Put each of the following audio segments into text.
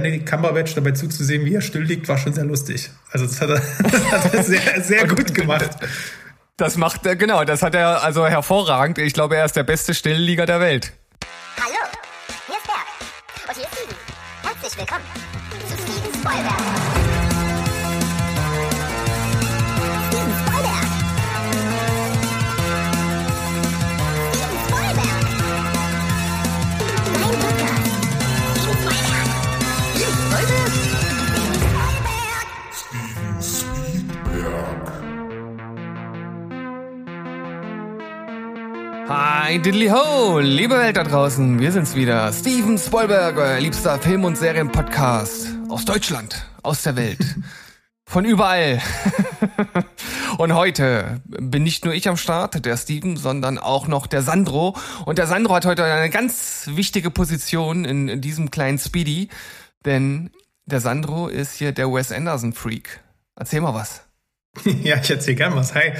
Benedict Cumberbatch dabei zuzusehen, wie er still liegt, war schon sehr lustig. Also das hat er, das hat er sehr, sehr gut gemacht. Das macht er, genau, das hat er also hervorragend. Ich glaube, er ist der beste Stilllieger der Welt. Hallo, hier ist Berg. Und hier ist Steven. Herzlich willkommen zu Steven Spoilberg. Hi, diddly ho, liebe Welt da draußen, wir sind's wieder. Steven Spielberg, euer liebster Film- und Serienpodcast. Aus Deutschland, aus der Welt. Von überall. und heute bin nicht nur ich am Start, der Steven, sondern auch noch der Sandro. Und der Sandro hat heute eine ganz wichtige Position in, in diesem kleinen Speedy, denn der Sandro ist hier der Wes Anderson Freak. Erzähl mal was. Ja, ich erzähle gern was. Hi.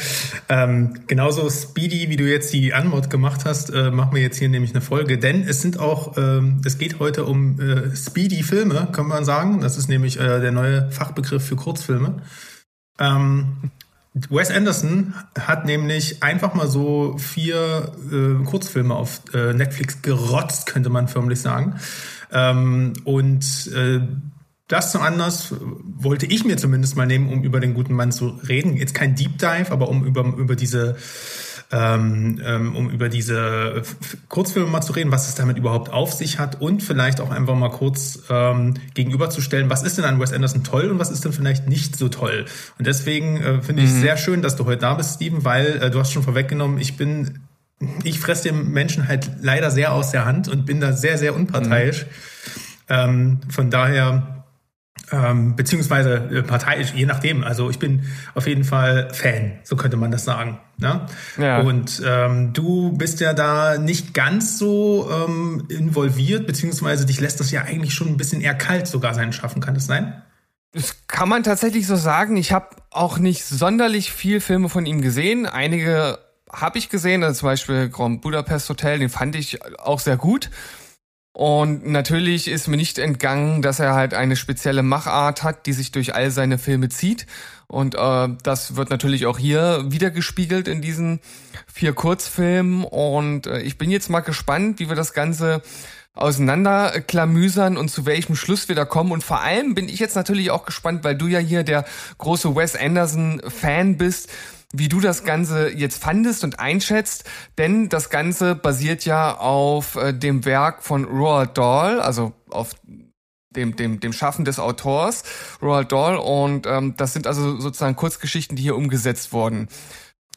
Ähm, genauso speedy, wie du jetzt die Anmod gemacht hast, äh, machen wir jetzt hier nämlich eine Folge. Denn es sind auch, ähm, es geht heute um äh, Speedy-Filme, kann man sagen. Das ist nämlich äh, der neue Fachbegriff für Kurzfilme. Ähm, Wes Anderson hat nämlich einfach mal so vier äh, Kurzfilme auf äh, Netflix gerotzt, könnte man förmlich sagen. Ähm, und äh, das zum Anlass wollte ich mir zumindest mal nehmen, um über den guten Mann zu reden. Jetzt kein Deep Dive, aber um über, über diese ähm, ähm, um über diese Kurzfilme mal zu reden, was es damit überhaupt auf sich hat und vielleicht auch einfach mal kurz ähm, gegenüberzustellen, was ist denn an Wes Anderson toll und was ist denn vielleicht nicht so toll. Und deswegen äh, finde ich mhm. sehr schön, dass du heute da bist, Steven, weil äh, du hast schon vorweggenommen, ich bin, ich fresse dem Menschen halt leider sehr aus der Hand und bin da sehr, sehr unparteiisch. Mhm. Ähm, von daher ähm, beziehungsweise äh, parteiisch, je nachdem. Also ich bin auf jeden Fall Fan, so könnte man das sagen. Ne? Ja. Und ähm, du bist ja da nicht ganz so ähm, involviert, beziehungsweise dich lässt das ja eigentlich schon ein bisschen eher kalt sogar sein Schaffen. Kann das sein? Das kann man tatsächlich so sagen. Ich habe auch nicht sonderlich viel Filme von ihm gesehen. Einige habe ich gesehen, also zum Beispiel Grand Budapest Hotel, den fand ich auch sehr gut. Und natürlich ist mir nicht entgangen, dass er halt eine spezielle Machart hat, die sich durch all seine Filme zieht. Und äh, das wird natürlich auch hier wieder gespiegelt in diesen vier Kurzfilmen. Und äh, ich bin jetzt mal gespannt, wie wir das Ganze auseinanderklamüsern und zu welchem Schluss wir da kommen. Und vor allem bin ich jetzt natürlich auch gespannt, weil du ja hier der große Wes Anderson-Fan bist, wie du das Ganze jetzt fandest und einschätzt, denn das Ganze basiert ja auf äh, dem Werk von Roald Dahl, also auf dem, dem, dem Schaffen des Autors, Roald Dahl, und ähm, das sind also sozusagen Kurzgeschichten, die hier umgesetzt wurden.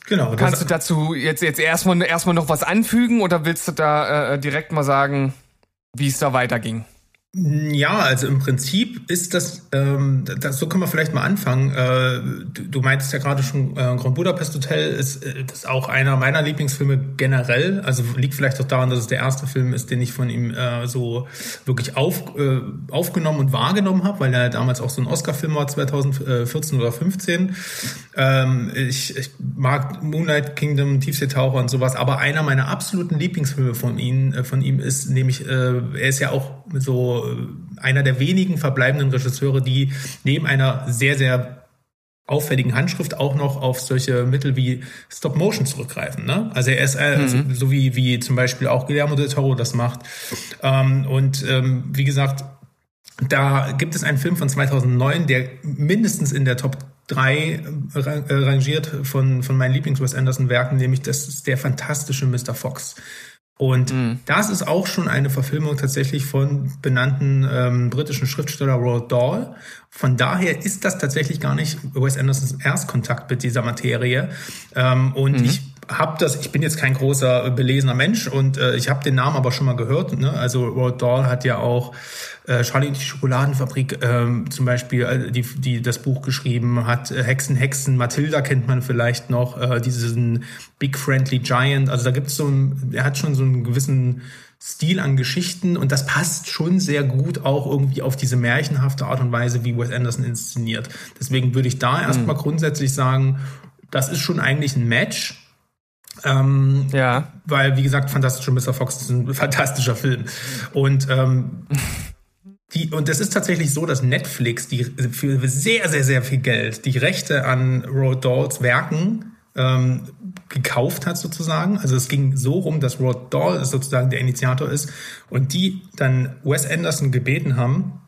Genau. Kannst du dazu jetzt, jetzt erstmal, erstmal noch was anfügen oder willst du da äh, direkt mal sagen, wie es da weiterging? Ja, also im Prinzip ist das, ähm, das so können wir vielleicht mal anfangen. Äh, du, du meintest ja gerade schon, äh, Grand Budapest Hotel ist, äh, ist auch einer meiner Lieblingsfilme generell. Also liegt vielleicht auch daran, dass es der erste Film ist, den ich von ihm äh, so wirklich auf, äh, aufgenommen und wahrgenommen habe, weil er damals auch so ein Oscar-Film war, 2014 oder 15. Ähm, ich, ich mag Moonlight Kingdom, Tiefseetaucher und sowas, aber einer meiner absoluten Lieblingsfilme von ihm, äh, von ihm ist nämlich, äh, er ist ja auch so äh, einer der wenigen verbleibenden Regisseure, die neben einer sehr, sehr auffälligen Handschrift auch noch auf solche Mittel wie Stop Motion zurückgreifen. Ne? Also er ist äh, mhm. so, so, wie wie zum Beispiel auch Guillermo del Toro das macht. Ähm, und ähm, wie gesagt, da gibt es einen Film von 2009, der mindestens in der Top 3 äh, rangiert von, von meinen Lieblings-Wes Anderson-Werken, nämlich das ist der fantastische Mr. Fox. Und mhm. das ist auch schon eine Verfilmung tatsächlich von benannten ähm, britischen Schriftsteller Roald Dahl. Von daher ist das tatsächlich gar nicht Wes Andersons Erstkontakt mit dieser Materie. Ähm, und mhm. ich habe das, ich bin jetzt kein großer belesener Mensch und äh, ich habe den Namen aber schon mal gehört. Ne? Also Roald Dahl hat ja auch äh, Charlie und die Schokoladenfabrik ähm, zum Beispiel äh, die, die das Buch geschrieben hat. Äh, Hexen, Hexen, Matilda kennt man vielleicht noch, äh, diesen Big Friendly Giant. Also da gibt's so ein, er hat schon so einen gewissen Stil an Geschichten und das passt schon sehr gut auch irgendwie auf diese märchenhafte Art und Weise, wie Wes Anderson inszeniert. Deswegen würde ich da erstmal mhm. grundsätzlich sagen, das ist schon eigentlich ein Match. Ähm, ja. Weil, wie gesagt, Fantastische Mr. Fox ist ein fantastischer Film. Und ähm, die, und es ist tatsächlich so, dass Netflix die für sehr, sehr, sehr viel Geld die Rechte an Roald Dahls Werken ähm, gekauft hat sozusagen. Also es ging so rum, dass Roald Dahl sozusagen der Initiator ist und die dann Wes Anderson gebeten haben,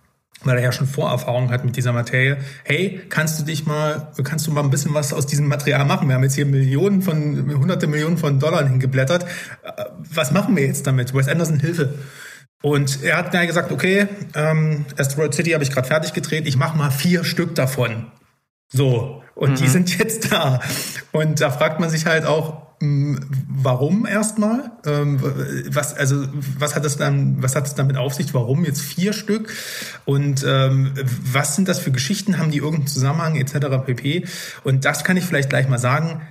weil er ja schon Vorerfahrung hat mit dieser Materie. Hey, kannst du dich mal, kannst du mal ein bisschen was aus diesem Material machen? Wir haben jetzt hier Millionen von, hunderte Millionen von Dollar hingeblättert. Äh, was machen wir jetzt damit? Wes Anderson, Hilfe. Und er hat mir gesagt, okay, ähm, Asteroid City habe ich gerade fertig gedreht, ich mache mal vier Stück davon. So, und mhm. die sind jetzt da. Und da fragt man sich halt auch, warum erstmal? Ähm, was, also, was hat es dann, was hat es damit auf sich? Warum jetzt vier Stück? Und ähm, was sind das für Geschichten? Haben die irgendeinen Zusammenhang etc. pp? Und das kann ich vielleicht gleich mal sagen.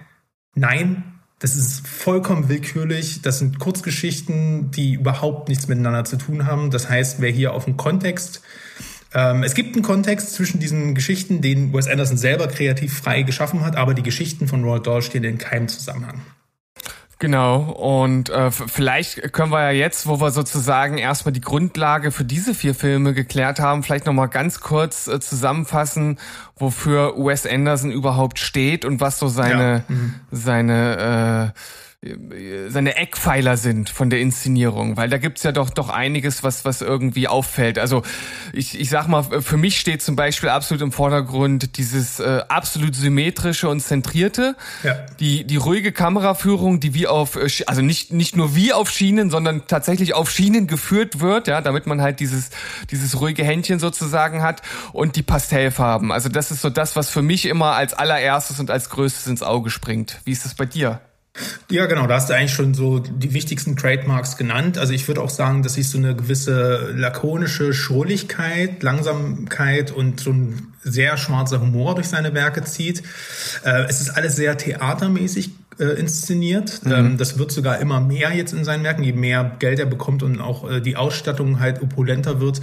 Nein, das ist vollkommen willkürlich. Das sind Kurzgeschichten, die überhaupt nichts miteinander zu tun haben. Das heißt, wer hier auf den Kontext ähm, es gibt einen Kontext zwischen diesen Geschichten, den Wes Anderson selber kreativ frei geschaffen hat, aber die Geschichten von Roald Dahl stehen in keinem Zusammenhang. Genau, und äh, vielleicht können wir ja jetzt, wo wir sozusagen erstmal die Grundlage für diese vier Filme geklärt haben, vielleicht nochmal ganz kurz äh, zusammenfassen, wofür Wes Anderson überhaupt steht und was so seine, ja. mhm. seine äh, seine Eckpfeiler sind von der Inszenierung, weil da gibt's ja doch doch einiges, was was irgendwie auffällt. Also ich, ich sag mal, für mich steht zum Beispiel absolut im Vordergrund dieses äh, absolut symmetrische und zentrierte, ja. die die ruhige Kameraführung, die wie auf äh, also nicht nicht nur wie auf Schienen, sondern tatsächlich auf Schienen geführt wird, ja, damit man halt dieses dieses ruhige Händchen sozusagen hat und die Pastellfarben. Also das ist so das, was für mich immer als allererstes und als größtes ins Auge springt. Wie ist das bei dir? Ja, genau, da hast du eigentlich schon so die wichtigsten Trademarks genannt. Also ich würde auch sagen, dass sich so eine gewisse lakonische Schrulligkeit, Langsamkeit und so ein sehr schwarzer Humor durch seine Werke zieht. Äh, es ist alles sehr theatermäßig äh, inszeniert. Mhm. Ähm, das wird sogar immer mehr jetzt in seinen Werken. Je mehr Geld er bekommt und auch äh, die Ausstattung halt opulenter wird,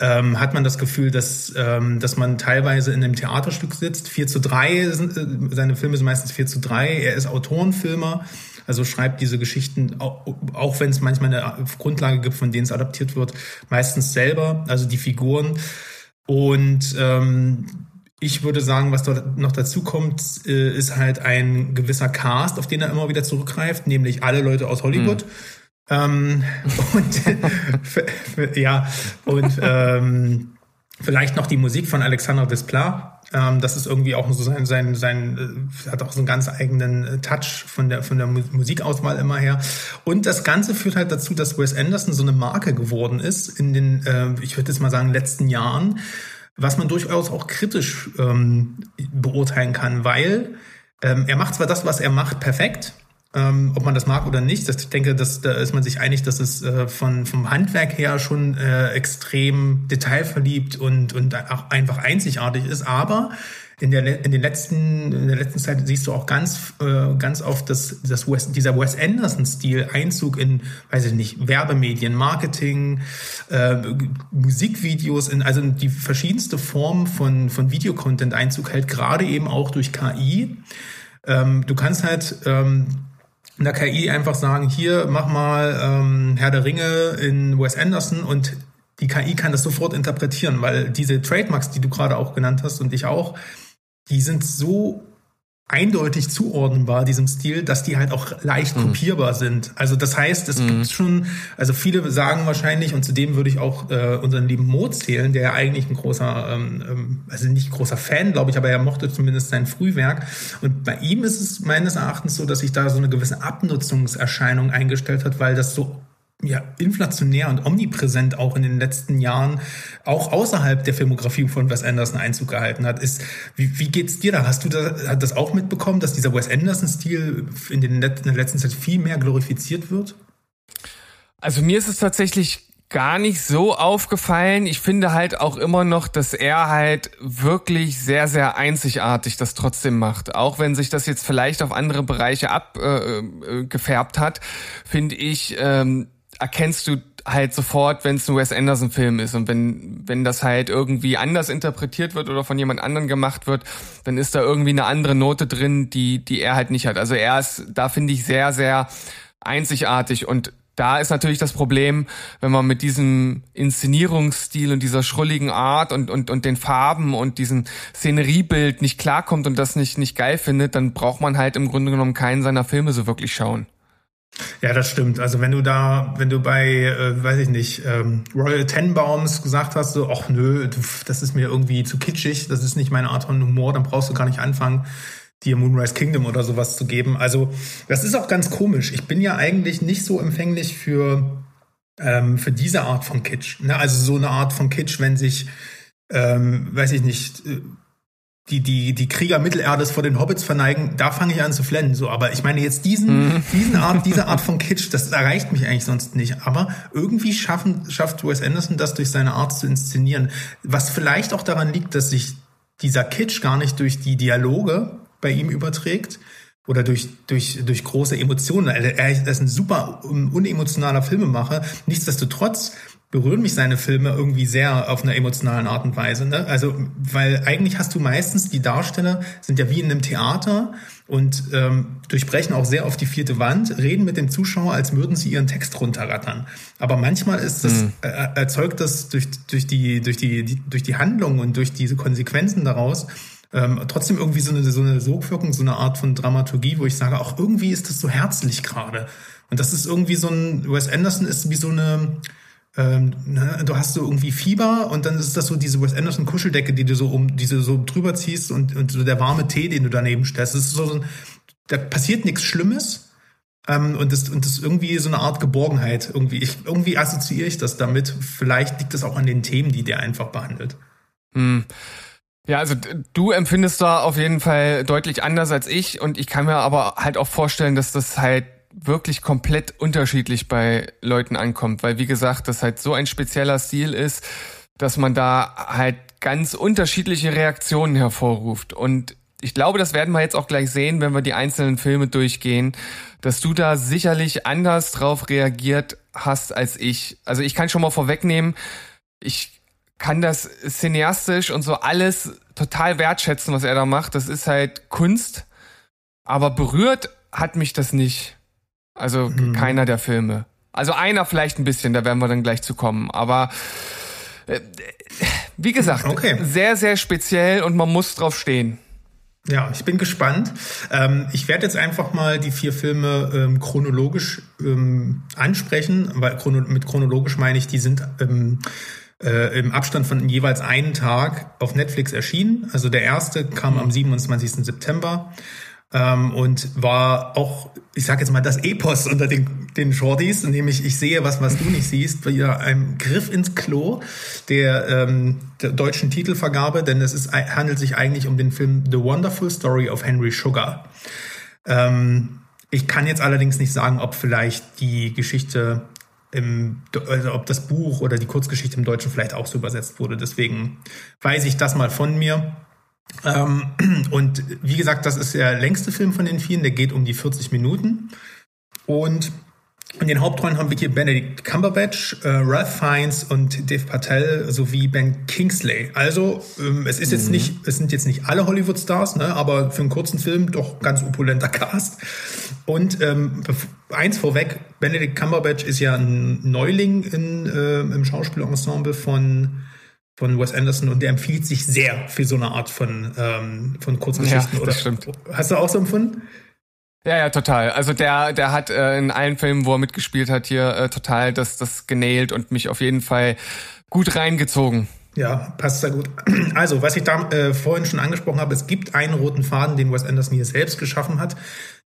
ähm, hat man das Gefühl, dass, ähm, dass man teilweise in einem Theaterstück sitzt. 4 zu 3, sind, äh, seine Filme sind meistens 4 zu 3. Er ist Autorenfilmer. Also schreibt diese Geschichten, auch, auch wenn es manchmal eine Grundlage gibt, von denen es adaptiert wird, meistens selber, also die Figuren. Und ähm, ich würde sagen, was dort noch dazu kommt, äh, ist halt ein gewisser Cast, auf den er immer wieder zurückgreift, nämlich alle Leute aus Hollywood. Mhm. Ähm, und ja, und ähm, vielleicht noch die Musik von Alexander Desplat. Ähm, das ist irgendwie auch so sein, sein, sein, äh, hat auch so einen ganz eigenen äh, Touch von der, von der Musikauswahl immer her. Und das Ganze führt halt dazu, dass Wes Anderson so eine Marke geworden ist in den, äh, ich würde jetzt mal sagen, letzten Jahren was man durchaus auch kritisch ähm, beurteilen kann, weil ähm, er macht zwar das, was er macht, perfekt, ähm, ob man das mag oder nicht. Das, ich denke, dass, da ist man sich einig, dass es äh, von, vom Handwerk her schon äh, extrem detailverliebt und, und einfach einzigartig ist. Aber in der, in den letzten, in der letzten Zeit siehst du auch ganz, äh, ganz oft, dass, dass Wes, dieser Wes Anderson-Stil Einzug in, weiß ich nicht, Werbemedien, Marketing, äh, Musikvideos, in, also die verschiedenste Form von, von Videocontent Einzug hält, gerade eben auch durch KI. Ähm, du kannst halt, ähm, in der KI einfach sagen, hier, mach mal ähm, Herr der Ringe in Wes Anderson und die KI kann das sofort interpretieren, weil diese Trademarks, die du gerade auch genannt hast und ich auch, die sind so eindeutig zuordnenbar, diesem Stil, dass die halt auch leicht mhm. kopierbar sind. Also das heißt, es mhm. gibt schon, also viele sagen wahrscheinlich, und zudem würde ich auch äh, unseren lieben Mo zählen, der ja eigentlich ein großer, ähm, ähm, also nicht großer Fan, glaube ich, aber er mochte zumindest sein Frühwerk. Und bei ihm ist es meines Erachtens so, dass sich da so eine gewisse Abnutzungserscheinung eingestellt hat, weil das so ja, inflationär und omnipräsent auch in den letzten Jahren, auch außerhalb der Filmografie von Wes Anderson Einzug gehalten hat, ist, wie, wie geht's dir da? Hast du da, hat das auch mitbekommen, dass dieser Wes Anderson-Stil in, den, in der letzten Zeit viel mehr glorifiziert wird? Also mir ist es tatsächlich gar nicht so aufgefallen. Ich finde halt auch immer noch, dass er halt wirklich sehr, sehr einzigartig das trotzdem macht. Auch wenn sich das jetzt vielleicht auf andere Bereiche abgefärbt äh, äh hat, finde ich, ähm, erkennst du halt sofort, wenn es ein Wes Anderson Film ist und wenn wenn das halt irgendwie anders interpretiert wird oder von jemand anderen gemacht wird, dann ist da irgendwie eine andere Note drin, die die er halt nicht hat. Also er ist da finde ich sehr sehr einzigartig und Da ist natürlich das Problem, wenn man mit diesem Inszenierungsstil und dieser schrulligen Art und, und, und den Farben und diesem Szeneriebild nicht klarkommt und das nicht, nicht geil findet, dann braucht man halt im Grunde genommen keinen seiner Filme so wirklich schauen. Ja, das stimmt. Also wenn du da, wenn du bei, äh, weiß ich nicht, ähm, Royal Tenbaums gesagt hast, so, ach nö, das ist mir irgendwie zu kitschig, das ist nicht meine Art von Humor, dann brauchst du gar nicht anfangen, dir Moonrise Kingdom oder sowas zu geben. Also das ist auch ganz komisch. Ich bin ja eigentlich nicht so empfänglich für, ähm, für diese Art von Kitsch. Ne? Also so eine Art von Kitsch, wenn sich, ähm, weiß ich nicht, äh, die, die, die Krieger Mittelerdes vor den Hobbits verneigen, da fange ich an zu flennen. So, aber ich meine jetzt diesen, mhm. diesen Art, diese Art von Kitsch, das erreicht mich eigentlich sonst nicht. Aber irgendwie schaffen, schafft Wes Anderson das durch seine Art zu inszenieren. Was vielleicht auch daran liegt, dass sich dieser Kitsch gar nicht durch die Dialoge bei ihm überträgt oder durch, durch, durch große Emotionen. Er ist ein super unemotionaler Filmemacher. Nichtsdestotrotz berühren mich seine Filme irgendwie sehr auf einer emotionalen Art und Weise. Ne? Also, weil eigentlich hast du meistens die Darsteller sind ja wie in einem Theater und ähm, durchbrechen auch sehr auf die vierte Wand, reden mit dem Zuschauer, als würden sie ihren Text runterrattern. Aber manchmal ist das, mhm. äh, erzeugt das durch, durch, die, durch, die, die, durch die Handlung und durch diese Konsequenzen daraus ähm, trotzdem irgendwie so eine, so eine Sogwirkung, so eine Art von Dramaturgie, wo ich sage, auch irgendwie ist das so herzlich gerade. Und das ist irgendwie so ein, Wes Anderson ist wie so eine, ähm, ne, du hast so irgendwie Fieber und dann ist das so diese Wes Anderson Kuscheldecke, die du so um, diese so drüber ziehst und, und so der warme Tee, den du daneben stellst. Das ist so, so da passiert nichts Schlimmes. Ähm, und das, und das ist irgendwie so eine Art Geborgenheit. Irgendwie, ich, irgendwie assoziiere ich das damit. Vielleicht liegt das auch an den Themen, die der einfach behandelt. Hm. Ja, also du empfindest da auf jeden Fall deutlich anders als ich und ich kann mir aber halt auch vorstellen, dass das halt wirklich komplett unterschiedlich bei Leuten ankommt, weil wie gesagt, das halt so ein spezieller Stil ist, dass man da halt ganz unterschiedliche Reaktionen hervorruft und ich glaube, das werden wir jetzt auch gleich sehen, wenn wir die einzelnen Filme durchgehen, dass du da sicherlich anders drauf reagiert hast als ich. Also ich kann schon mal vorwegnehmen, ich kann das cineastisch und so alles total wertschätzen, was er da macht. Das ist halt Kunst. Aber berührt hat mich das nicht. Also mhm. keiner der Filme. Also einer vielleicht ein bisschen, da werden wir dann gleich zu kommen. Aber äh, wie gesagt, okay. sehr, sehr speziell und man muss drauf stehen. Ja, ich bin gespannt. Ähm, ich werde jetzt einfach mal die vier Filme ähm, chronologisch ähm, ansprechen, weil chrono mit chronologisch meine ich, die sind ähm, äh, im Abstand von jeweils einen Tag auf Netflix erschienen. Also der erste kam mhm. am 27. September ähm, und war auch, ich sage jetzt mal, das Epos unter den, den Shorties, nämlich ich sehe was, was du nicht siehst, wieder ein Griff ins Klo der, ähm, der deutschen Titelvergabe, denn es ist, handelt sich eigentlich um den Film The Wonderful Story of Henry Sugar. Ähm, ich kann jetzt allerdings nicht sagen, ob vielleicht die Geschichte im, also ob das Buch oder die Kurzgeschichte im Deutschen vielleicht auch so übersetzt wurde. Deswegen weiß ich das mal von mir. Ähm, und wie gesagt, das ist der längste Film von den vielen, der geht um die 40 Minuten. Und in den Hauptrollen haben wir hier Benedict Cumberbatch, äh, Ralph Fiennes und Dave Patel sowie Ben Kingsley. Also ähm, es ist jetzt mhm. nicht, es sind jetzt nicht alle Hollywood-Stars, ne, aber für einen kurzen Film doch ganz opulenter Cast. Und ähm, eins vorweg, Benedict Cumberbatch ist ja ein Neuling in, äh, im Schauspielensemble von von Wes Anderson und der empfiehlt sich sehr für so eine Art von, ähm, von Kurzgeschichten. Ja, das oder? stimmt. Hast du auch so empfunden? Ja, ja, total. Also der, der hat äh, in allen Filmen, wo er mitgespielt hat, hier äh, total das, das genäht und mich auf jeden Fall gut reingezogen. Ja, passt sehr gut. Also, was ich da äh, vorhin schon angesprochen habe, es gibt einen roten Faden, den Wes Anderson hier selbst geschaffen hat.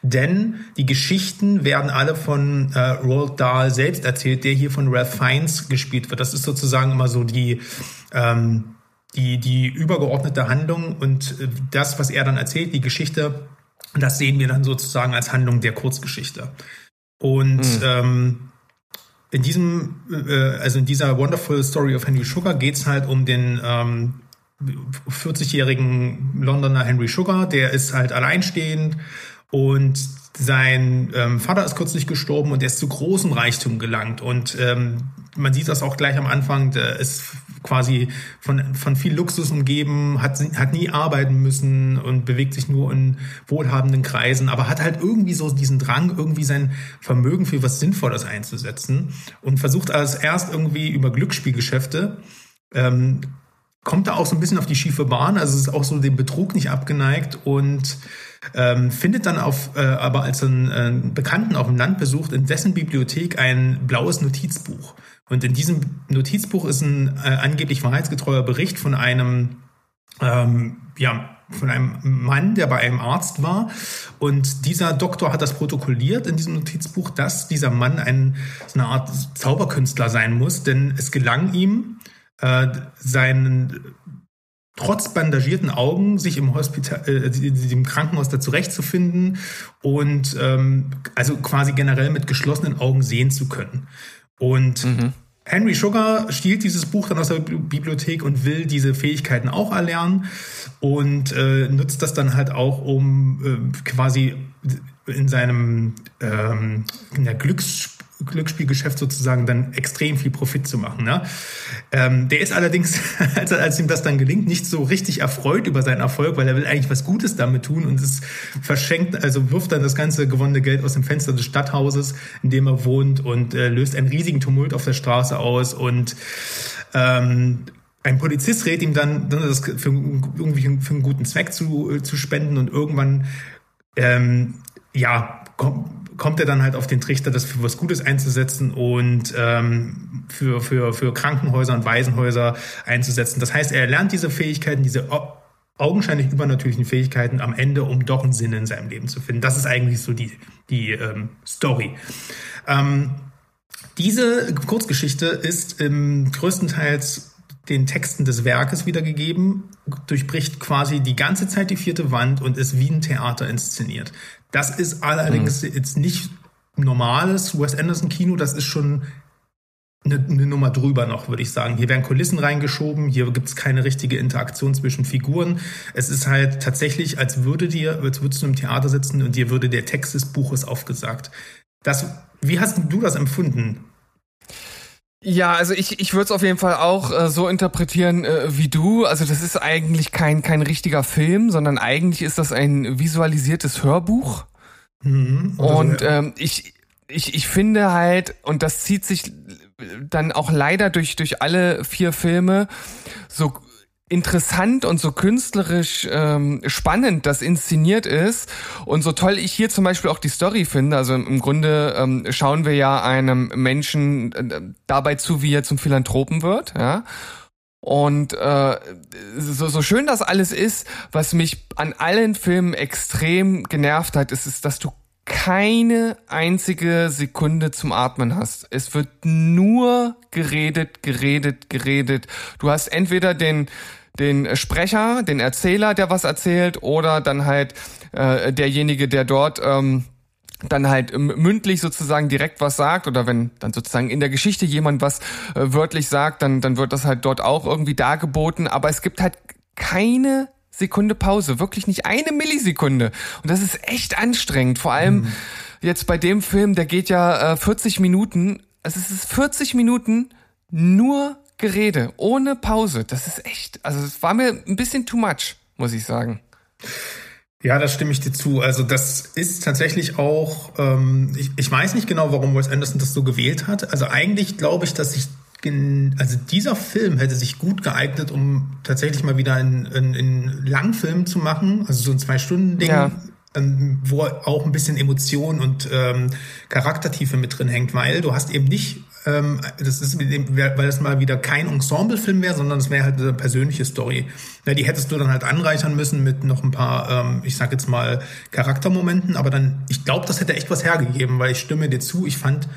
Denn die Geschichten werden alle von äh, Roald Dahl selbst erzählt, der hier von Ralph Fiennes gespielt wird. Das ist sozusagen immer so die, ähm, die, die übergeordnete Handlung und äh, das, was er dann erzählt, die Geschichte, das sehen wir dann sozusagen als Handlung der Kurzgeschichte. Und mhm. ähm, in diesem, äh, also in dieser Wonderful Story of Henry Sugar geht's halt um den ähm, 40-jährigen Londoner Henry Sugar, der ist halt alleinstehend und sein ähm, Vater ist kürzlich gestorben und er ist zu großem Reichtum gelangt. Und ähm, man sieht das auch gleich am Anfang, der ist quasi von, von viel Luxus umgeben, hat, hat nie arbeiten müssen und bewegt sich nur in wohlhabenden Kreisen, aber hat halt irgendwie so diesen Drang, irgendwie sein Vermögen für was Sinnvolles einzusetzen und versucht als erst irgendwie über Glücksspielgeschäfte ähm, kommt da auch so ein bisschen auf die schiefe Bahn, also ist auch so dem Betrug nicht abgeneigt und ähm, findet dann auf, äh, aber als einen äh, Bekannten auf dem Land besucht, in dessen Bibliothek ein blaues Notizbuch. Und in diesem Notizbuch ist ein äh, angeblich wahrheitsgetreuer Bericht von einem, ähm, ja, von einem Mann, der bei einem Arzt war. Und dieser Doktor hat das protokolliert in diesem Notizbuch, dass dieser Mann ein, so eine Art Zauberkünstler sein muss, denn es gelang ihm, äh, seinen trotz bandagierten Augen sich im Hospital, äh, im Krankenhaus da zurechtzufinden und ähm, also quasi generell mit geschlossenen Augen sehen zu können. Und mhm. Henry Sugar stiehlt dieses Buch dann aus der Bibliothek und will diese Fähigkeiten auch erlernen und äh, nutzt das dann halt auch, um äh, quasi in seinem ähm, in der Glücks Glücksspielgeschäft sozusagen dann extrem viel Profit zu machen. Ne? Ähm, der ist allerdings, als, als ihm das dann gelingt, nicht so richtig erfreut über seinen Erfolg, weil er will eigentlich was Gutes damit tun und es verschenkt, also wirft dann das ganze gewonnene Geld aus dem Fenster des Stadthauses, in dem er wohnt und äh, löst einen riesigen Tumult auf der Straße aus und ähm, ein Polizist rät ihm dann, das für, irgendwie für einen guten Zweck zu, äh, zu spenden und irgendwann ähm, ja, kommt kommt er dann halt auf den Trichter, das für was Gutes einzusetzen und ähm, für, für, für Krankenhäuser und Waisenhäuser einzusetzen. Das heißt, er lernt diese Fähigkeiten, diese augenscheinlich übernatürlichen Fähigkeiten am Ende, um doch einen Sinn in seinem Leben zu finden. Das ist eigentlich so die, die ähm, Story. Ähm, diese Kurzgeschichte ist im größtenteils den Texten des Werkes wiedergegeben, durchbricht quasi die ganze Zeit die vierte Wand und ist wie ein Theater inszeniert. Das ist allerdings mhm. jetzt nicht normales Wes Anderson Kino, das ist schon eine, eine Nummer drüber noch, würde ich sagen. Hier werden Kulissen reingeschoben, hier gibt es keine richtige Interaktion zwischen Figuren. Es ist halt tatsächlich, als würde dir, als würdest du im Theater sitzen und dir würde der Text des Buches aufgesagt. Das, wie hast du das empfunden? Ja, also ich, ich würde es auf jeden Fall auch äh, so interpretieren äh, wie du. Also das ist eigentlich kein, kein richtiger Film, sondern eigentlich ist das ein visualisiertes Hörbuch. Mhm, und ähm, ich, ich, ich finde halt, und das zieht sich dann auch leider durch, durch alle vier Filme, so interessant und so künstlerisch ähm, spannend das inszeniert ist und so toll ich hier zum Beispiel auch die Story finde. Also im Grunde ähm, schauen wir ja einem Menschen äh, dabei zu, wie er zum Philanthropen wird, ja. Und äh, so, so schön das alles ist, was mich an allen Filmen extrem genervt hat, ist, ist, dass du keine einzige Sekunde zum Atmen hast. Es wird nur geredet, geredet, geredet. Du hast entweder den den Sprecher, den Erzähler, der was erzählt, oder dann halt äh, derjenige, der dort ähm, dann halt mündlich sozusagen direkt was sagt oder wenn dann sozusagen in der Geschichte jemand was äh, wörtlich sagt, dann, dann wird das halt dort auch irgendwie dargeboten. Aber es gibt halt keine Sekunde Pause, wirklich nicht eine Millisekunde. Und das ist echt anstrengend. Vor allem mhm. jetzt bei dem Film, der geht ja äh, 40 Minuten. Also es ist 40 Minuten nur Gerede, ohne Pause. Das ist echt, also es war mir ein bisschen too much, muss ich sagen. Ja, da stimme ich dir zu. Also das ist tatsächlich auch, ähm, ich, ich weiß nicht genau, warum Wes Anderson das so gewählt hat. Also eigentlich glaube ich, dass sich also dieser Film hätte sich gut geeignet, um tatsächlich mal wieder einen, einen, einen Langfilm zu machen, also so ein Zwei-Stunden-Ding, ja. ähm, wo auch ein bisschen Emotion und ähm, Charaktertiefe mit drin hängt, weil du hast eben nicht ähm, das ist, weil das mal wieder kein Ensemblefilm wäre, sondern es wäre halt eine persönliche Story. Ja, die hättest du dann halt anreichern müssen mit noch ein paar, ähm, ich sag jetzt mal, Charaktermomenten, aber dann, ich glaube, das hätte echt was hergegeben, weil ich stimme dir zu, ich fand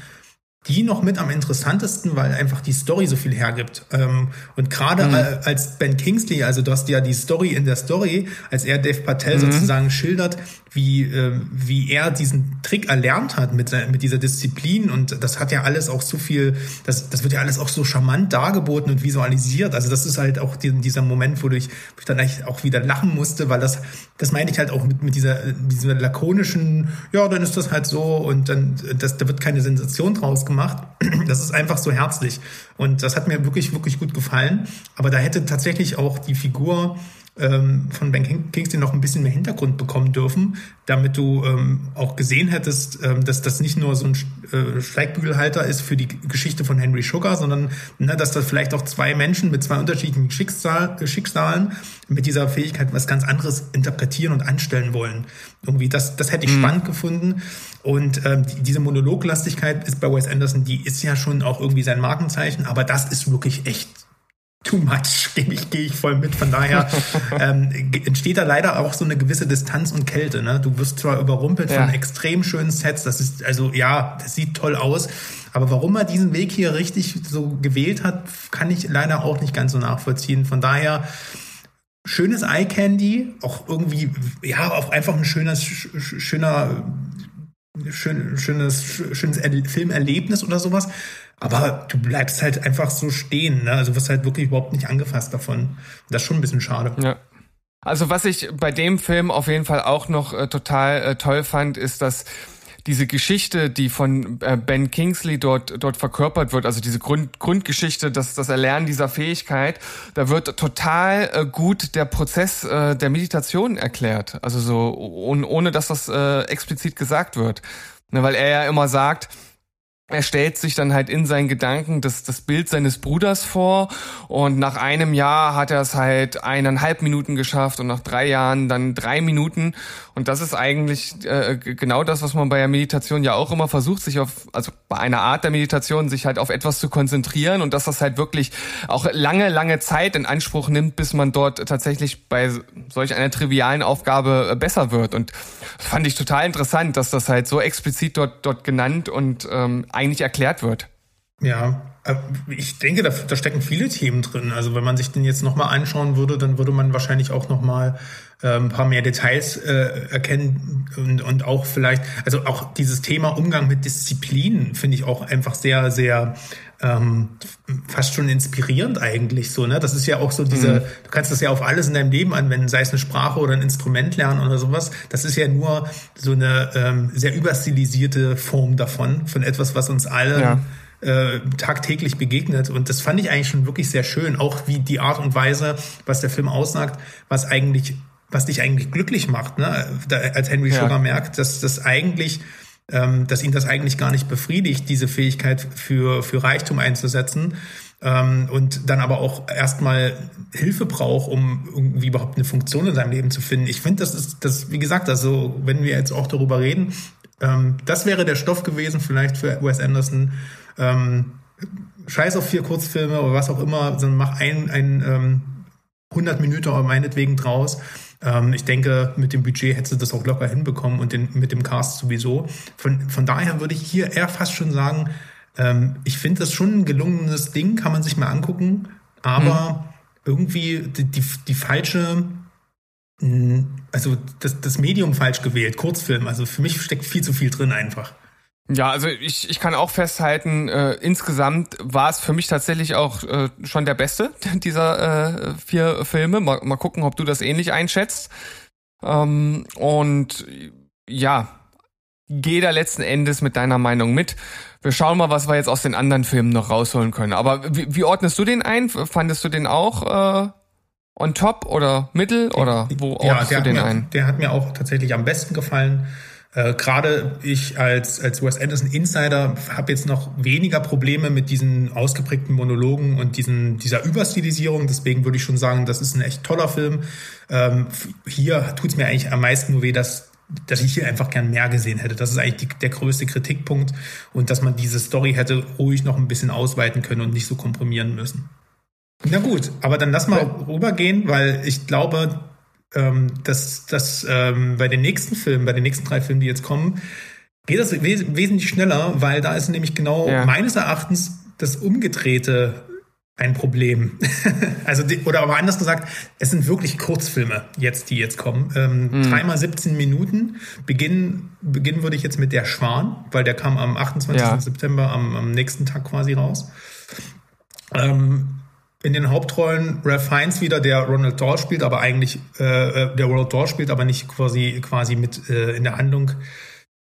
die noch mit am interessantesten, weil einfach die Story so viel hergibt. Ähm, und gerade mhm. als Ben Kingsley, also du hast ja die Story in der Story, als er Dave Patel mhm. sozusagen schildert, wie, äh, wie er diesen Trick erlernt hat mit, mit dieser Disziplin und das hat ja alles auch so viel, das, das wird ja alles auch so charmant dargeboten und visualisiert. Also das ist halt auch die, dieser Moment, wo ich, wo ich dann eigentlich auch wieder lachen musste, weil das, das meine ich halt auch mit, mit dieser, dieser lakonischen, ja, dann ist das halt so und dann, das, da wird keine Sensation draus gemacht gemacht. Das ist einfach so herzlich. Und das hat mir wirklich, wirklich gut gefallen. Aber da hätte tatsächlich auch die Figur ähm, von Ben Kingsley noch ein bisschen mehr Hintergrund bekommen dürfen, damit du ähm, auch gesehen hättest, ähm, dass das nicht nur so ein äh, Steigbügelhalter ist für die Geschichte von Henry Sugar, sondern ne, dass das vielleicht auch zwei Menschen mit zwei unterschiedlichen Schicksal, Schicksalen mit dieser Fähigkeit was ganz anderes interpretieren und anstellen wollen. Irgendwie das, das hätte ich mhm. spannend gefunden. Und ähm, die, diese Monologlastigkeit ist bei Wes Anderson, die ist ja schon auch irgendwie sein Markenzeichen, aber das ist wirklich echt too much, gehe ich, geh ich voll mit. Von daher ähm, entsteht da leider auch so eine gewisse Distanz und Kälte. Ne? Du wirst zwar überrumpelt ja. von extrem schönen Sets, das ist, also ja, das sieht toll aus, aber warum er diesen Weg hier richtig so gewählt hat, kann ich leider auch nicht ganz so nachvollziehen. Von daher schönes Eye Candy, auch irgendwie, ja, auch einfach ein schönes, schöner, schön, schönes, schönes Filmerlebnis oder sowas. Aber du bleibst halt einfach so stehen, ne? Also wirst halt wirklich überhaupt nicht angefasst davon. Das ist schon ein bisschen schade. Ja. Also was ich bei dem Film auf jeden Fall auch noch äh, total äh, toll fand, ist, dass diese Geschichte, die von äh, Ben Kingsley dort dort verkörpert wird, also diese Grund, Grundgeschichte, das das Erlernen dieser Fähigkeit, da wird total äh, gut der Prozess äh, der Meditation erklärt, also so ohne, ohne dass das äh, explizit gesagt wird, ne, weil er ja immer sagt, er stellt sich dann halt in seinen Gedanken das, das Bild seines Bruders vor und nach einem Jahr hat er es halt eineinhalb Minuten geschafft und nach drei Jahren dann drei Minuten und das ist eigentlich äh, genau das, was man bei der Meditation ja auch immer versucht, sich auf, also bei einer Art der Meditation, sich halt auf etwas zu konzentrieren und dass das halt wirklich auch lange, lange Zeit in Anspruch nimmt, bis man dort tatsächlich bei solch einer trivialen Aufgabe äh, besser wird. Und das fand ich total interessant, dass das halt so explizit dort, dort genannt und ähm, eigentlich erklärt wird. Ja, äh, ich denke, da, da stecken viele Themen drin. Also wenn man sich den jetzt nochmal anschauen würde, dann würde man wahrscheinlich auch nochmal äh, ein paar mehr Details äh, erkennen und, und auch vielleicht, also auch dieses Thema Umgang mit Disziplin finde ich auch einfach sehr, sehr ähm, fast schon inspirierend eigentlich so, ne? Das ist ja auch so diese, mhm. du kannst das ja auf alles in deinem Leben anwenden, sei es eine Sprache oder ein Instrument lernen oder sowas. Das ist ja nur so eine ähm, sehr überstilisierte Form davon, von etwas, was uns allen ja äh, tagtäglich begegnet. Und das fand ich eigentlich schon wirklich sehr schön. Auch wie die Art und Weise, was der Film aussagt, was eigentlich, was dich eigentlich glücklich macht, ne? Da, als Henry ja. Sugar merkt, dass das eigentlich ähm, dass ihn das eigentlich gar nicht befriedigt, diese Fähigkeit für, für Reichtum einzusetzen ähm, und dann aber auch erstmal Hilfe braucht, um irgendwie überhaupt eine Funktion in seinem Leben zu finden. Ich finde, das ist, das, wie gesagt, also wenn wir jetzt auch darüber reden, ähm, das wäre der Stoff gewesen vielleicht für Wes Anderson, ähm, scheiß auf vier Kurzfilme oder was auch immer, sondern mach ein, ein ähm, 100 Minuten meinetwegen draus. Ähm, ich denke, mit dem Budget hättest du das auch locker hinbekommen und den, mit dem Cast sowieso. Von, von daher würde ich hier eher fast schon sagen, ähm, ich finde das schon ein gelungenes Ding, kann man sich mal angucken, aber hm. irgendwie die, die, die falsche also das, das Medium falsch gewählt, Kurzfilm. Also für mich steckt viel zu viel drin einfach. Ja, also ich, ich kann auch festhalten, äh, insgesamt war es für mich tatsächlich auch äh, schon der beste dieser äh, vier Filme. Mal, mal gucken, ob du das ähnlich einschätzt. Ähm, und ja, geh da letzten Endes mit deiner Meinung mit. Wir schauen mal, was wir jetzt aus den anderen Filmen noch rausholen können. Aber wie, wie ordnest du den ein? Fandest du den auch äh, on top oder mittel oder wo ordnest ja, du den mir, ein? Der hat mir auch tatsächlich am besten gefallen. Äh, Gerade ich als, als Wes Anderson Insider habe jetzt noch weniger Probleme mit diesen ausgeprägten Monologen und diesen, dieser Überstilisierung. Deswegen würde ich schon sagen, das ist ein echt toller Film. Ähm, hier tut es mir eigentlich am meisten nur weh, dass dass ich hier einfach gern mehr gesehen hätte. Das ist eigentlich die, der größte Kritikpunkt und dass man diese Story hätte ruhig noch ein bisschen ausweiten können und nicht so komprimieren müssen. Na gut, aber dann lass mal rübergehen, weil ich glaube, dass, dass ähm, bei den nächsten Filmen, bei den nächsten drei Filmen, die jetzt kommen, geht das wes wesentlich schneller, weil da ist nämlich genau ja. meines Erachtens das Umgedrehte ein Problem. also, die, oder aber anders gesagt, es sind wirklich Kurzfilme jetzt, die jetzt kommen. Ähm, mhm. Dreimal 17 Minuten. Beginnen, beginnen würde ich jetzt mit Der Schwan, weil der kam am 28. Ja. September, am, am nächsten Tag quasi raus. Ähm, in den Hauptrollen Ralph Fiennes wieder, der Ronald Dahl spielt, aber eigentlich äh, äh, der Ronald Dahl spielt, aber nicht quasi quasi mit äh, in der Handlung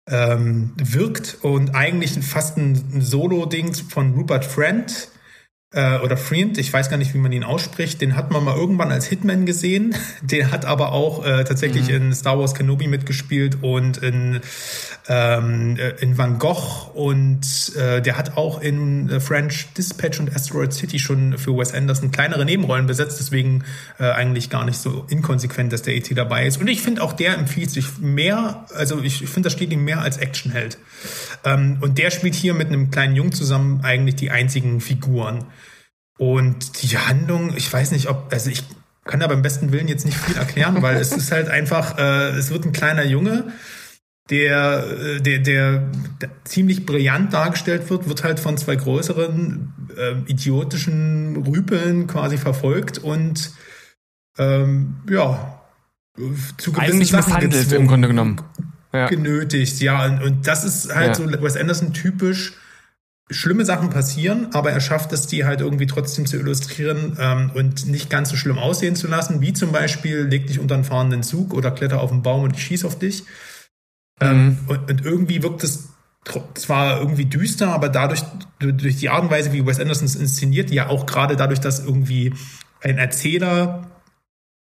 ähm, wirkt. Und eigentlich fast ein Solo-Ding von Rupert Friend äh, oder Friend, ich weiß gar nicht, wie man ihn ausspricht, den hat man mal irgendwann als Hitman gesehen. Der hat aber auch äh, tatsächlich mhm. in Star Wars Kenobi mitgespielt und in, ähm, äh, in Van Gogh und äh, der hat auch in äh, French Dispatch und Asteroid City schon für Wes Anderson kleinere Nebenrollen besetzt, deswegen äh, eigentlich gar nicht so inkonsequent, dass der ET dabei ist. Und ich finde auch der empfiehlt sich mehr, also ich, ich finde, das steht ihm mehr als Actionheld. Ähm, und der spielt hier mit einem kleinen Jungen zusammen eigentlich die einzigen Figuren. Und die Handlung, ich weiß nicht, ob, also ich kann da beim besten Willen jetzt nicht viel erklären, weil es ist halt einfach, äh, es wird ein kleiner Junge, der, äh, der, der, der ziemlich brillant dargestellt wird, wird halt von zwei größeren äh, idiotischen Rüpeln quasi verfolgt und ähm, ja, zu gewissen Eigentlich Sachen misshandelt im Grunde genommen. Ja. Genötigt, ja. Und, und das ist halt ja. so Wes Anderson typisch schlimme Sachen passieren, aber er schafft es, die halt irgendwie trotzdem zu illustrieren ähm, und nicht ganz so schlimm aussehen zu lassen, wie zum Beispiel leg dich unter einen fahrenden Zug oder kletter auf einen Baum und ich schieß auf dich. Ähm, mhm. und, und, irgendwie wirkt es zwar irgendwie düster, aber dadurch, durch die Art und Weise, wie Wes Anderson es inszeniert, ja auch gerade dadurch, dass irgendwie ein Erzähler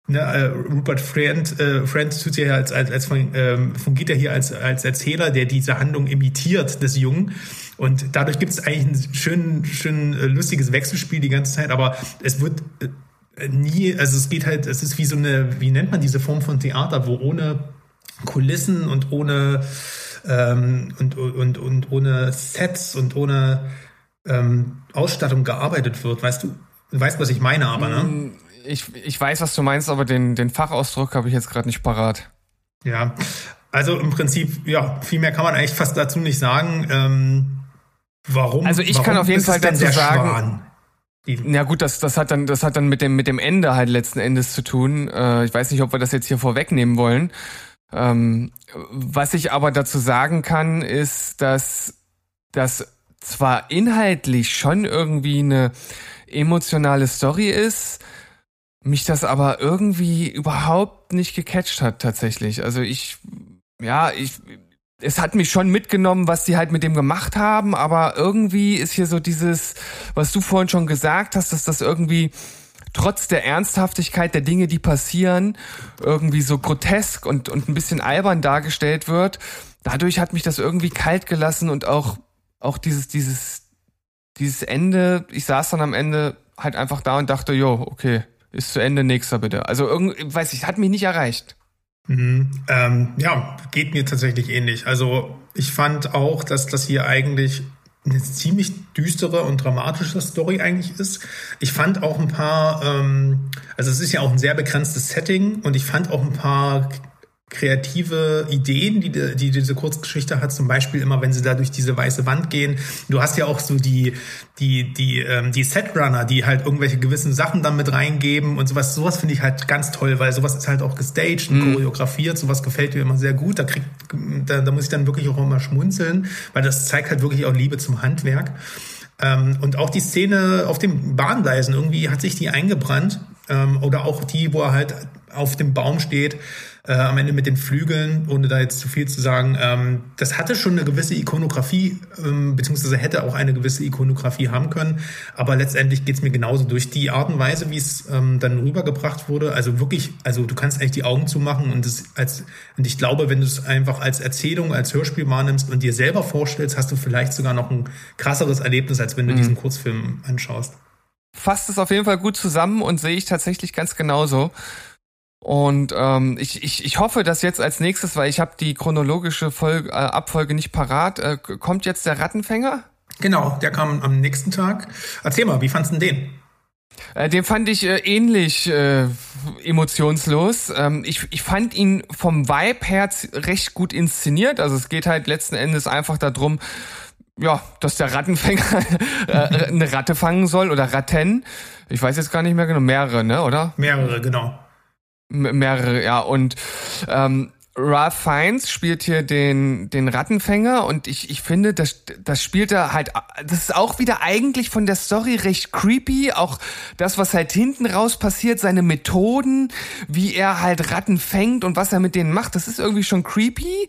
Ne, äh, Rupert Friend, äh, Friend tut ja als, als, als ähm, fungiert ja hier als, als Erzähler, der diese Handlung imitiert des Jungen. Und dadurch gibt es eigentlich ein schön, schön äh, lustiges Wechselspiel die ganze Zeit, aber es wird äh, nie, also es geht halt, es ist wie so eine, wie nennt man diese Form von Theater, wo ohne Kulissen und ohne ähm, und, und, und ohne Sets und ohne ähm, Ausstattung gearbeitet wird. Weißt du, du weißt, was ich meine, aber, ne? Ich, ich weiß, was du meinst, aber den, den Fachausdruck habe ich jetzt gerade nicht parat. Ja, also im Prinzip, ja, viel mehr kann man eigentlich fast dazu nicht sagen. Ähm, warum? Also ich warum kann auf jeden Fall dazu sagen. Ja gut, das, das hat dann, das hat dann mit dem, mit dem Ende halt letzten Endes zu tun. Äh, ich weiß nicht, ob wir das jetzt hier vorwegnehmen wollen. Ähm, was ich aber dazu sagen kann, ist, dass das zwar inhaltlich schon irgendwie eine emotionale Story ist, mich das aber irgendwie überhaupt nicht gecatcht hat tatsächlich. Also ich, ja, ich, es hat mich schon mitgenommen, was die halt mit dem gemacht haben, aber irgendwie ist hier so dieses, was du vorhin schon gesagt hast, dass das irgendwie trotz der Ernsthaftigkeit der Dinge, die passieren, irgendwie so grotesk und, und ein bisschen albern dargestellt wird. Dadurch hat mich das irgendwie kalt gelassen und auch, auch dieses, dieses, dieses Ende, ich saß dann am Ende halt einfach da und dachte, jo, okay, ist zu Ende, nächster bitte. Also irgendwie, weiß ich, hat mich nicht erreicht. Mhm. Ähm, ja, geht mir tatsächlich ähnlich. Also ich fand auch, dass das hier eigentlich eine ziemlich düstere und dramatische Story eigentlich ist. Ich fand auch ein paar, ähm, also es ist ja auch ein sehr begrenztes Setting und ich fand auch ein paar kreative Ideen, die, die diese Kurzgeschichte hat. Zum Beispiel immer, wenn sie da durch diese weiße Wand gehen. Du hast ja auch so die, die, die, ähm, die Setrunner, die halt irgendwelche gewissen Sachen dann mit reingeben und sowas. Sowas finde ich halt ganz toll, weil sowas ist halt auch gestaged und mhm. choreografiert. Sowas gefällt mir immer sehr gut. Da kriegt, da, da muss ich dann wirklich auch immer schmunzeln, weil das zeigt halt wirklich auch Liebe zum Handwerk. Ähm, und auch die Szene auf den Bahngleisen, irgendwie hat sich die eingebrannt. Ähm, oder auch die, wo er halt auf dem Baum steht äh, am Ende mit den Flügeln, ohne da jetzt zu viel zu sagen, ähm, das hatte schon eine gewisse Ikonografie, ähm, beziehungsweise hätte auch eine gewisse Ikonografie haben können. Aber letztendlich geht's mir genauso durch die Art und Weise, wie es ähm, dann rübergebracht wurde. Also wirklich, also du kannst eigentlich die Augen zumachen und es als, und ich glaube, wenn du es einfach als Erzählung, als Hörspiel wahrnimmst und dir selber vorstellst, hast du vielleicht sogar noch ein krasseres Erlebnis, als wenn du mhm. diesen Kurzfilm anschaust. Fasst es auf jeden Fall gut zusammen und sehe ich tatsächlich ganz genauso. Und ähm, ich, ich, ich hoffe, dass jetzt als nächstes, weil ich habe die chronologische Folge, äh, Abfolge nicht parat, äh, kommt jetzt der Rattenfänger? Genau, der kam am nächsten Tag. Erzähl mal, wie fandst du den? Äh, den fand ich äh, ähnlich äh, emotionslos. Ähm, ich, ich fand ihn vom Vibe her recht gut inszeniert. Also es geht halt letzten Endes einfach darum, ja, dass der Rattenfänger äh, eine Ratte fangen soll oder Ratten. Ich weiß jetzt gar nicht mehr genau, mehrere, ne, oder? Mehrere, genau mehrere, ja. Und ähm, Ralph Fiennes spielt hier den, den Rattenfänger und ich, ich finde, das, das spielt er halt, das ist auch wieder eigentlich von der Story recht creepy, auch das, was halt hinten raus passiert, seine Methoden, wie er halt Ratten fängt und was er mit denen macht, das ist irgendwie schon creepy.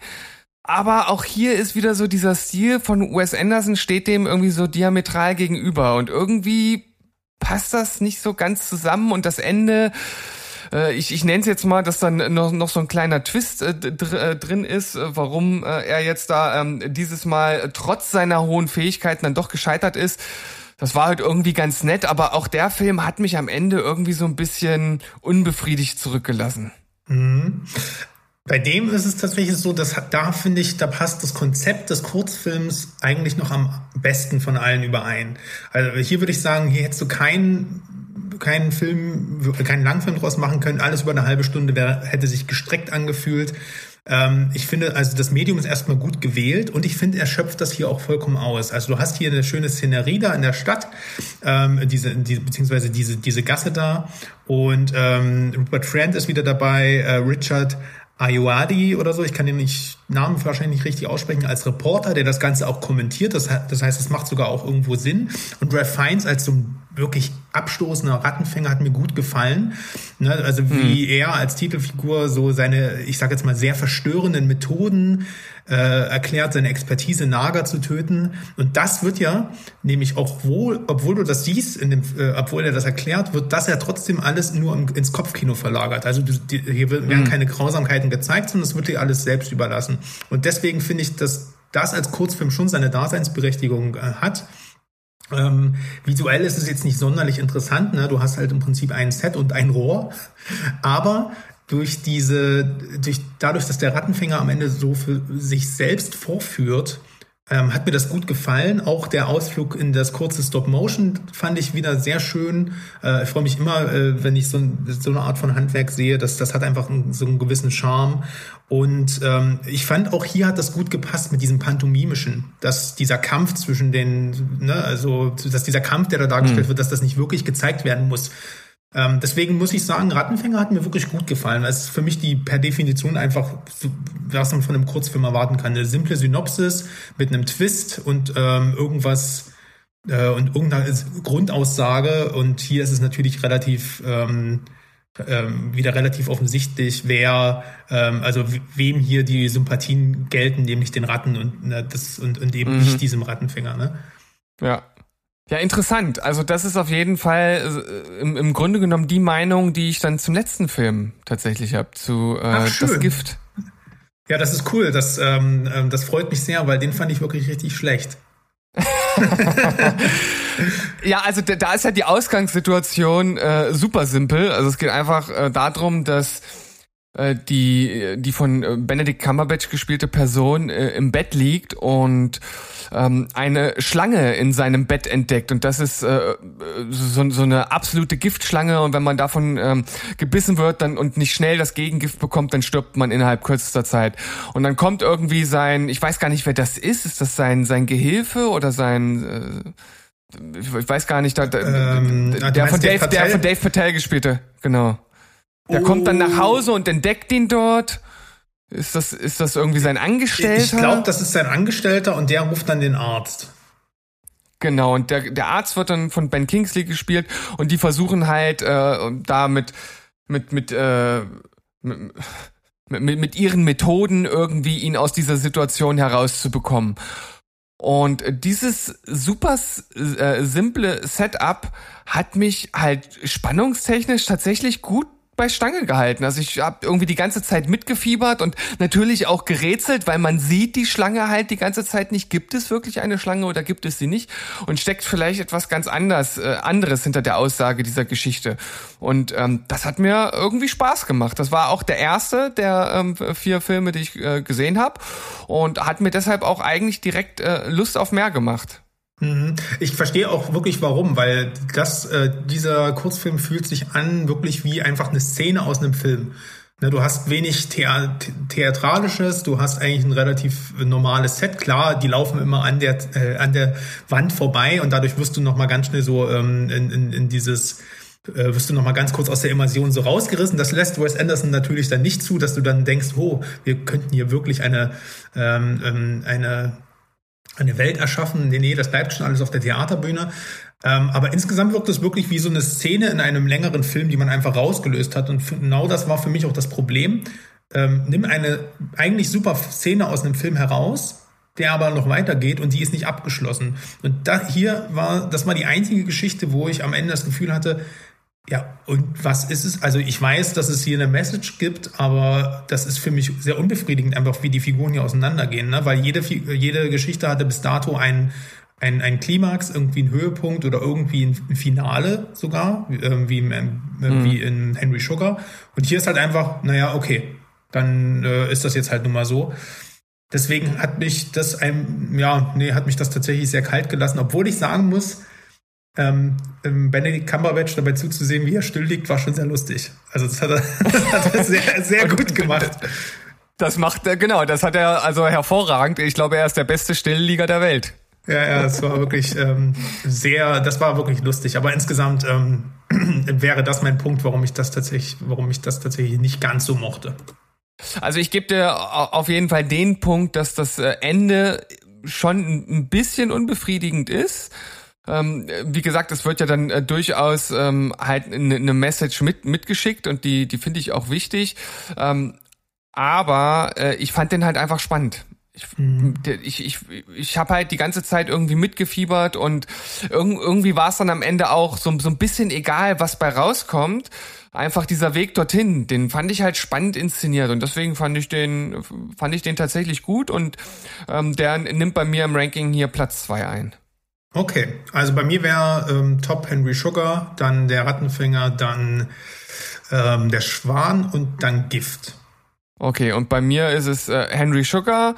Aber auch hier ist wieder so dieser Stil von Wes Anderson steht dem irgendwie so diametral gegenüber und irgendwie passt das nicht so ganz zusammen und das Ende äh, ich, ich nenne es jetzt mal, dass dann noch, noch so ein kleiner Twist äh, dr äh, drin ist, äh, warum äh, er jetzt da ähm, dieses Mal trotz seiner hohen Fähigkeiten dann doch gescheitert ist. Das war halt irgendwie ganz nett, aber auch der Film hat mich am Ende irgendwie so ein bisschen unbefriedigt zurückgelassen. Mhm. Bei dem ist es tatsächlich so, dass da finde ich, da passt das Konzept des Kurzfilms eigentlich noch am besten von allen überein. Also hier würde ich sagen, hier hättest du keinen keinen Film, keinen Langfilm draus machen können. Alles über eine halbe Stunde wäre, hätte sich gestreckt angefühlt. Ähm, ich finde, also das Medium ist erstmal gut gewählt und ich finde, er schöpft das hier auch vollkommen aus. Also du hast hier eine schöne Szenerie da in der Stadt, ähm, diese, die, beziehungsweise diese, diese Gasse da und ähm, Rupert Friend ist wieder dabei, äh, Richard Ayoadi oder so, ich kann den nicht, Namen wahrscheinlich nicht richtig aussprechen, als Reporter, der das Ganze auch kommentiert. Das, das heißt, es macht sogar auch irgendwo Sinn. Und Ralph Fiennes als so ein wirklich abstoßender Rattenfänger hat mir gut gefallen. Ne, also wie hm. er als Titelfigur so seine, ich sage jetzt mal, sehr verstörenden Methoden äh, erklärt, seine Expertise Nager zu töten. Und das wird ja, nämlich auch wohl, obwohl du das siehst, in dem, äh, obwohl er das erklärt, wird das ja trotzdem alles nur im, ins Kopfkino verlagert. Also die, hier werden mhm. keine Grausamkeiten gezeigt, sondern es wird dir alles selbst überlassen. Und deswegen finde ich, dass das als Kurzfilm schon seine Daseinsberechtigung äh, hat. Ähm, visuell ist es jetzt nicht sonderlich interessant. Ne? Du hast halt im Prinzip ein Set und ein Rohr. Aber durch diese, durch, dadurch, dass der Rattenfänger am Ende so für sich selbst vorführt, ähm, hat mir das gut gefallen. Auch der Ausflug in das kurze Stop-Motion fand ich wieder sehr schön. Äh, ich freue mich immer, äh, wenn ich so, so, eine Art von Handwerk sehe. Das, das hat einfach einen, so einen gewissen Charme. Und ähm, ich fand auch hier hat das gut gepasst mit diesem Pantomimischen, dass dieser Kampf zwischen den, ne, also dass dieser Kampf, der da dargestellt mhm. wird, dass das nicht wirklich gezeigt werden muss. Ähm, deswegen muss ich sagen, Rattenfänger hat mir wirklich gut gefallen. Es ist für mich die per Definition einfach, was man von einem Kurzfilm erwarten kann. Eine simple Synopsis mit einem Twist und ähm, irgendwas äh, und irgendeine Grundaussage. Und hier ist es natürlich relativ ähm, ähm, wieder relativ offensichtlich, wer, ähm, also wem hier die Sympathien gelten, nämlich den Ratten und, ne, das, und, und eben mhm. nicht diesem Rattenfänger. Ne? Ja, ja, interessant. Also das ist auf jeden Fall äh, im, im Grunde genommen die Meinung, die ich dann zum letzten Film tatsächlich habe, zu äh, Ach, Das Gift. Ja, das ist cool. Das, ähm, ähm, das freut mich sehr, weil den fand ich wirklich richtig schlecht. ja, also da ist halt die Ausgangssituation äh, super simpel. Also es geht einfach äh, darum, dass die die von äh, Benedict Cumberbatch gespielte Person äh, im Bett liegt und ähm, eine Schlange in seinem Bett entdeckt. Und das ist äh, so, so eine absolute Giftschlange. Und wenn man davon ähm, gebissen wird dann und nicht schnell das Gegengift bekommt, dann stirbt man innerhalb kürzester Zeit. Und dann kommt irgendwie sein, ich weiß gar nicht wer das ist, ist das sein sein Gehilfe oder sein äh, ich weiß gar nicht, da, ähm, der, von Dave, Dave der von Dave Patel gespielte, genau. Der oh. kommt dann nach Hause und entdeckt ihn dort. Ist das, ist das irgendwie sein Angestellter? Ich glaube, das ist sein Angestellter und der ruft dann den Arzt. Genau, und der, der Arzt wird dann von Ben Kingsley gespielt und die versuchen halt äh, da mit, mit, mit, äh, mit, mit, mit ihren Methoden irgendwie ihn aus dieser Situation herauszubekommen. Und dieses super äh, simple Setup hat mich halt spannungstechnisch tatsächlich gut bei Stange gehalten. Also ich habe irgendwie die ganze Zeit mitgefiebert und natürlich auch gerätselt, weil man sieht die Schlange halt die ganze Zeit nicht. Gibt es wirklich eine Schlange oder gibt es sie nicht? Und steckt vielleicht etwas ganz anders, äh, anderes hinter der Aussage dieser Geschichte. Und ähm, das hat mir irgendwie Spaß gemacht. Das war auch der erste der ähm, vier Filme, die ich äh, gesehen habe und hat mir deshalb auch eigentlich direkt äh, Lust auf mehr gemacht. Mhm. Ich verstehe auch wirklich warum, weil das, äh, dieser Kurzfilm fühlt sich an wirklich wie einfach eine Szene aus einem Film. Ne, du hast wenig Thea Theatralisches, du hast eigentlich ein relativ normales Set. Klar, die laufen immer an der, äh, an der Wand vorbei und dadurch wirst du nochmal ganz schnell so ähm, in, in, in dieses äh, wirst du noch mal ganz kurz aus der Immersion so rausgerissen. Das lässt Wes Anderson natürlich dann nicht zu, dass du dann denkst, oh, wir könnten hier wirklich eine ähm, ähm eine eine Welt erschaffen. Nee, nee, das bleibt schon alles auf der Theaterbühne. Ähm, aber insgesamt wirkt es wirklich wie so eine Szene in einem längeren Film, die man einfach rausgelöst hat. Und genau das war für mich auch das Problem. ähm, nimm eine eigentlich super Szene aus einem Film heraus, der aber noch weitergeht und die ist nicht abgeschlossen. Und da hier war, das war die einzige Geschichte, wo ich am Ende das Gefühl hatte, ja, und was ist es? Also ich weiß, dass es hier eine Message gibt, aber das ist für mich sehr unbefriedigend, einfach wie die Figuren hier auseinandergehen, ne? weil jede, jede Geschichte hatte bis dato ein, ein, ein Klimax, irgendwie ein Höhepunkt oder irgendwie ein Finale sogar, äh, wie, äh, mhm. wie in Henry Sugar. Und hier ist halt einfach, naja, okay, dann äh, ist das jetzt halt nun mal so. Deswegen hat mich das ein, ja, nee, hat mich das tatsächlich sehr kalt gelassen, obwohl ich sagen muss, ähm, Benedict Cumberbatch dabei zuzusehen, wie er still liegt, war schon sehr lustig. Also das hat er, das hat er sehr, sehr gut gemacht. Das macht er, genau, das hat er also hervorragend. Ich glaube, er ist der beste Stilllieger der Welt. Ja, ja, es war wirklich ähm, sehr, das war wirklich lustig. Aber insgesamt ähm, wäre das mein Punkt, warum ich das tatsächlich, warum ich das tatsächlich nicht ganz so mochte. Also ich gebe dir auf jeden Fall den Punkt, dass das äh, Ende schon ein bisschen unbefriedigend ist ähm, wie gesagt, es wird ja dann äh, durchaus ähm, halt eine ne Message mit mitgeschickt und die die finde ich auch wichtig. Ähm, aber äh, ich fand den halt einfach spannend. Ich, mhm. ich, ich, ich habe halt die ganze Zeit irgendwie mitgefiebert und irg irgendwie war es dann am Ende auch so, so ein bisschen egal, was bei rauskommt. Einfach dieser Weg dorthin, den fand ich halt spannend inszeniert und deswegen fand ich den, fand ich den tatsächlich gut und ähm, der nimmt bei mir im Ranking hier Platz zwei ein. Okay, also bei mir wäre ähm, Top Henry Sugar, dann der Rattenfänger, dann ähm, der Schwan und dann Gift. Okay, und bei mir ist es äh, Henry Sugar,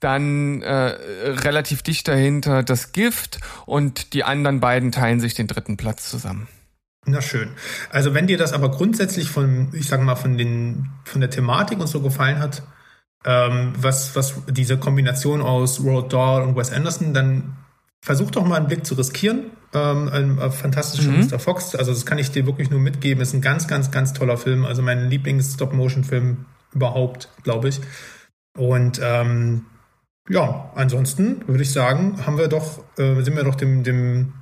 dann äh, relativ dicht dahinter das Gift und die anderen beiden teilen sich den dritten Platz zusammen. Na schön. Also wenn dir das aber grundsätzlich von, ich sage mal, von den von der Thematik und so gefallen hat, ähm, was was diese Kombination aus Roald Dahl und Wes Anderson, dann versuch doch mal einen Blick zu riskieren. Ähm, ein, ein fantastischer mhm. Mr. Fox, also das kann ich dir wirklich nur mitgeben. Ist ein ganz, ganz, ganz toller Film. Also mein Lieblings-Stop-Motion-Film überhaupt, glaube ich. Und ähm, ja, ansonsten würde ich sagen, haben wir doch, äh, sind wir doch dem, dem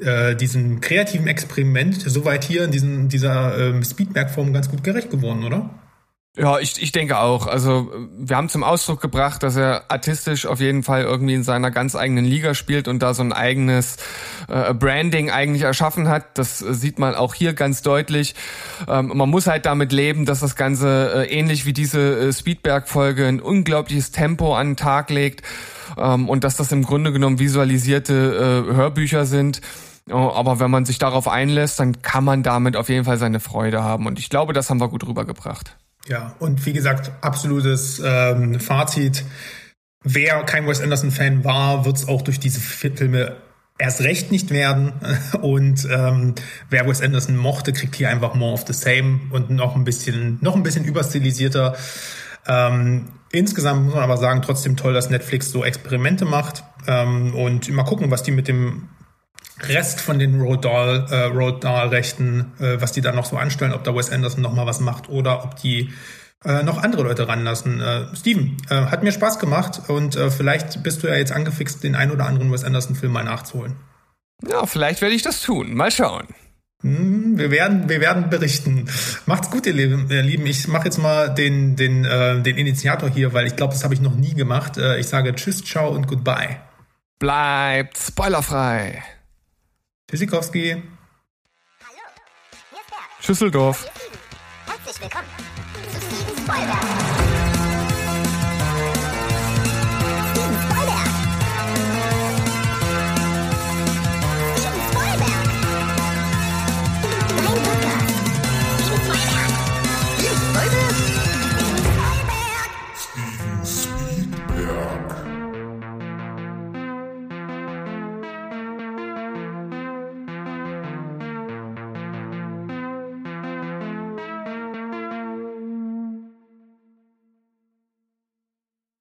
äh, diesem kreativen Experiment soweit hier in diesen, dieser äh, Speedback-Form ganz gut gerecht geworden, oder? Ja, ich, ich denke auch. Also wir haben zum Ausdruck gebracht, dass er artistisch auf jeden Fall irgendwie in seiner ganz eigenen Liga spielt und da so ein eigenes äh, Branding eigentlich erschaffen hat. Das sieht man auch hier ganz deutlich. Ähm, man muss halt damit leben, dass das Ganze äh, ähnlich wie diese äh, Speedberg-Folge ein unglaubliches Tempo an den Tag legt ähm, und dass das im Grunde genommen visualisierte äh, Hörbücher sind. Aber wenn man sich darauf einlässt, dann kann man damit auf jeden Fall seine Freude haben. Und ich glaube, das haben wir gut rübergebracht. Ja, und wie gesagt, absolutes ähm, Fazit. Wer kein Wes Anderson-Fan war, wird es auch durch diese Filme erst recht nicht werden. Und ähm, wer Wes Anderson mochte, kriegt hier einfach more of the same und noch ein bisschen, noch ein bisschen überstilisierter. Ähm, insgesamt muss man aber sagen, trotzdem toll, dass Netflix so Experimente macht. Ähm, und mal gucken, was die mit dem Rest von den Road Dahl, äh, Road Dahl Rechten, äh, was die da noch so anstellen, ob da Wes Anderson noch mal was macht oder ob die äh, noch andere Leute ranlassen. Äh, Steven, äh, hat mir Spaß gemacht und äh, vielleicht bist du ja jetzt angefixt, den ein oder anderen Wes Anderson Film mal nachzuholen. Ja, vielleicht werde ich das tun. Mal schauen. Hm, wir werden, wir werden berichten. Macht's gut, ihr Lieben. Ich mache jetzt mal den, den, äh, den Initiator hier, weil ich glaube, das habe ich noch nie gemacht. Äh, ich sage Tschüss, Ciao und Goodbye. Bleibt spoilerfrei. Tschüssikowski. Hallo, hier ist Schüsseldorf. Herzlich willkommen zu Steven Spoilberg.